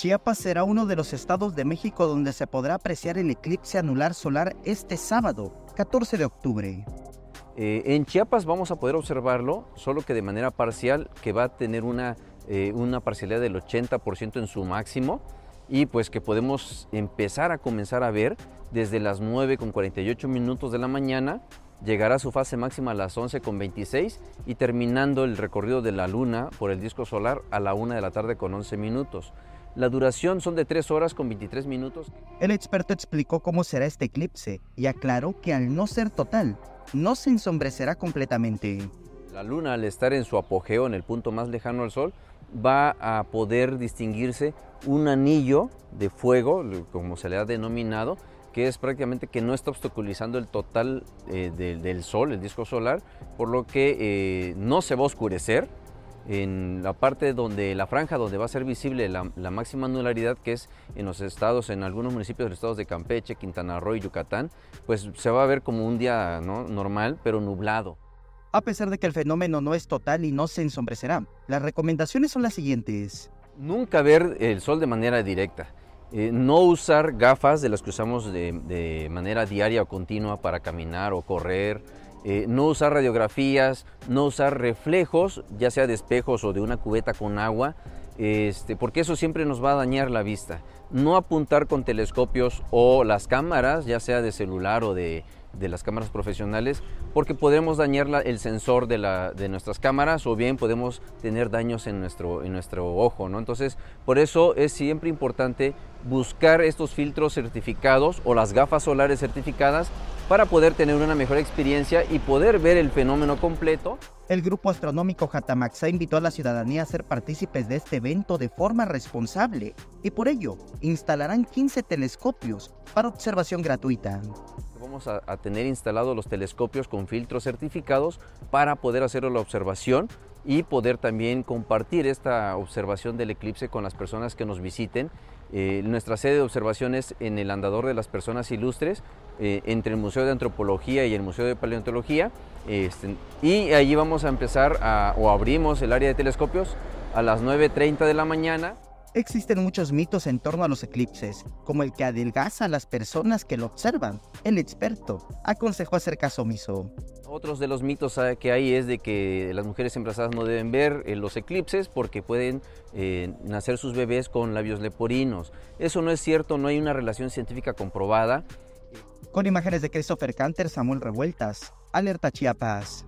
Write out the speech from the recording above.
Chiapas será uno de los estados de México donde se podrá apreciar el eclipse anular solar este sábado, 14 de octubre. Eh, en Chiapas vamos a poder observarlo, solo que de manera parcial, que va a tener una, eh, una parcialidad del 80% en su máximo y pues que podemos empezar a comenzar a ver desde las 9 con 48 minutos de la mañana, llegará a su fase máxima a las 11 con 26 y terminando el recorrido de la luna por el disco solar a la 1 de la tarde con 11 minutos. La duración son de 3 horas con 23 minutos. El experto explicó cómo será este eclipse y aclaró que al no ser total, no se ensombrecerá completamente. La luna al estar en su apogeo, en el punto más lejano al sol, va a poder distinguirse un anillo de fuego, como se le ha denominado, que es prácticamente que no está obstaculizando el total eh, del sol, el disco solar, por lo que eh, no se va a oscurecer, en la parte donde la franja donde va a ser visible la, máxima anularidad que es en los estados en algunos municipios de los estados de Campeche, Quintana Roo y Yucatán, pues se va a ver como un día normal pero nublado. A pesar de que el fenómeno no es total y no se ensombrecerá, las recomendaciones son las siguientes. Nunca ver el sol de manera directa. Eh, no usar gafas de las que usamos de manera diaria o continua para caminar o correr, eh, no usar radiografías, no usar reflejos, ya sea de espejos o de una cubeta con agua, este, porque eso siempre nos va a dañar la vista. No apuntar con telescopios o las cámaras, ya sea de celular o de, de las cámaras profesionales porque podemos dañar el sensor de, la, de, nuestras cámaras o bien podemos tener daños en nuestro, en nuestro ojo. ¿no? Entonces, por eso es siempre importante buscar estos filtros certificados o las gafas solares certificadas para poder tener una mejor experiencia y poder ver el fenómeno completo. El grupo astronómico Hatamaxa invitó a la ciudadanía a ser partícipes de este evento de forma responsable y por ello instalarán 15 telescopios para observación gratuita vamos a, tener instalados los telescopios con filtros certificados para poder hacer la observación y poder también compartir esta observación del eclipse con las personas que nos visiten. Eh, nuestra sede de observación es en el Andador de las Personas Ilustres, eh, entre el Museo de Antropología y el Museo de Paleontología. Este, y allí vamos a empezar o abrimos el área de telescopios a las 9.30 de la mañana. Existen muchos mitos en torno a los eclipses, como el que adelgaza a las personas que lo observan. El experto aconsejó hacer caso omiso. Otros de los mitos ah, que hay es de que las mujeres embarazadas no deben ver eh, los eclipses porque pueden eh, nacer sus bebés con labios leporinos. Eso no es cierto, no hay una relación científica comprobada. Con imágenes de Christopher Canter, Samuel Revueltas, Alerta Chiapas.